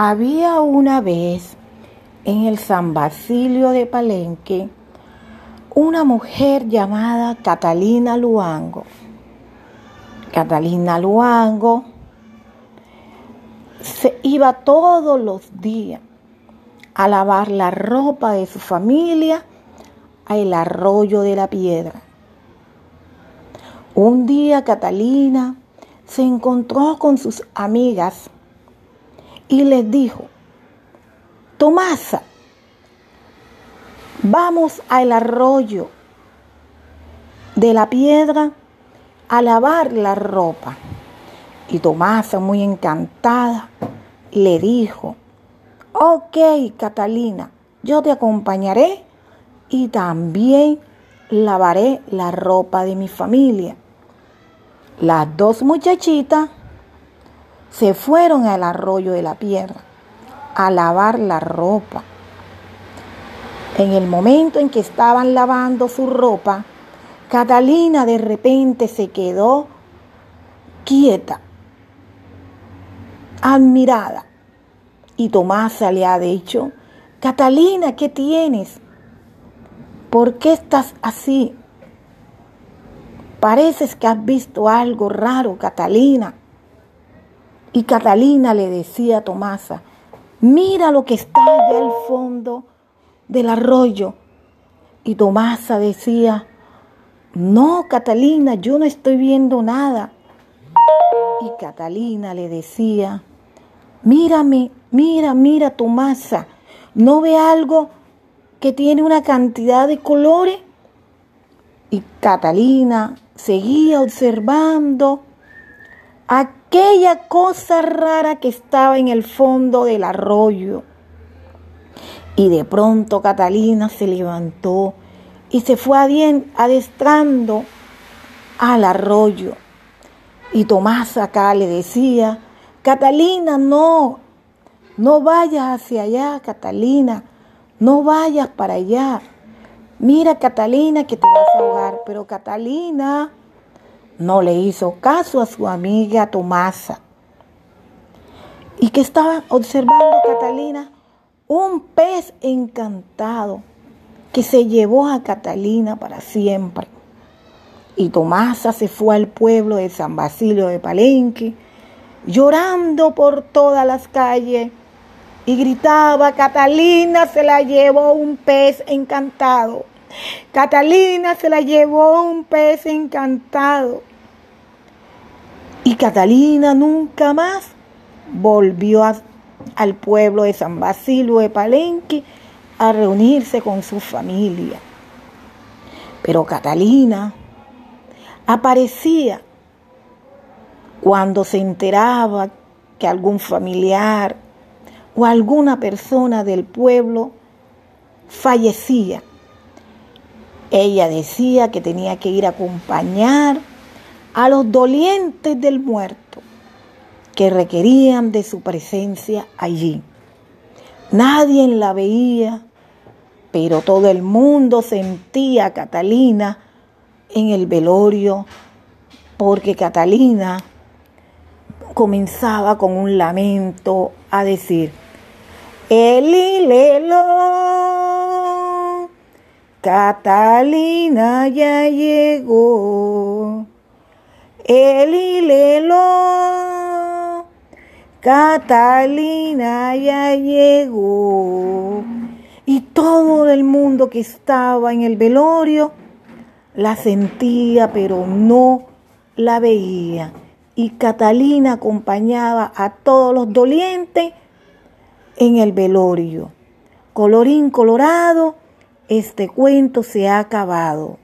Había una vez en el San Basilio de Palenque una mujer llamada Catalina Luango. Catalina Luango se iba todos los días a lavar la ropa de su familia al arroyo de la piedra. Un día Catalina se encontró con sus amigas y les dijo, Tomasa, vamos al arroyo de la piedra a lavar la ropa. Y Tomasa, muy encantada, le dijo, ok, Catalina, yo te acompañaré y también lavaré la ropa de mi familia. Las dos muchachitas se fueron al arroyo de la piedra a lavar la ropa. En el momento en que estaban lavando su ropa, Catalina de repente se quedó quieta, admirada. Y Tomasa le ha dicho, Catalina, ¿qué tienes? ¿Por qué estás así? Pareces que has visto algo raro, Catalina. Y Catalina le decía a Tomasa, mira lo que está allá al fondo del arroyo. Y Tomasa decía, no, Catalina, yo no estoy viendo nada. Y Catalina le decía, mírame, mira, mira, Tomasa, ¿no ve algo que tiene una cantidad de colores? Y Catalina seguía observando aquella cosa rara que estaba en el fondo del arroyo. Y de pronto Catalina se levantó y se fue adestrando al arroyo. Y Tomás acá le decía, Catalina, no, no vayas hacia allá, Catalina, no vayas para allá. Mira, Catalina, que te vas a ahogar. Pero Catalina no le hizo caso a su amiga Tomasa. ¿Y que estaba observando Catalina? Un pez encantado que se llevó a Catalina para siempre. Y Tomasa se fue al pueblo de San Basilio de Palenque, llorando por todas las calles, y gritaba, Catalina se la llevó un pez encantado. Catalina se la llevó un pez encantado. Y Catalina nunca más volvió al pueblo de San Basilio de Palenque a reunirse con su familia. Pero Catalina aparecía cuando se enteraba que algún familiar o alguna persona del pueblo fallecía. Ella decía que tenía que ir a acompañar a los dolientes del muerto que requerían de su presencia allí. Nadie la veía, pero todo el mundo sentía a Catalina en el velorio, porque Catalina comenzaba con un lamento a decir, Elilelo, Catalina ya llegó. Elilelo, Catalina ya llegó. Y todo el mundo que estaba en el velorio la sentía, pero no la veía. Y Catalina acompañaba a todos los dolientes en el velorio. Colorín colorado, este cuento se ha acabado.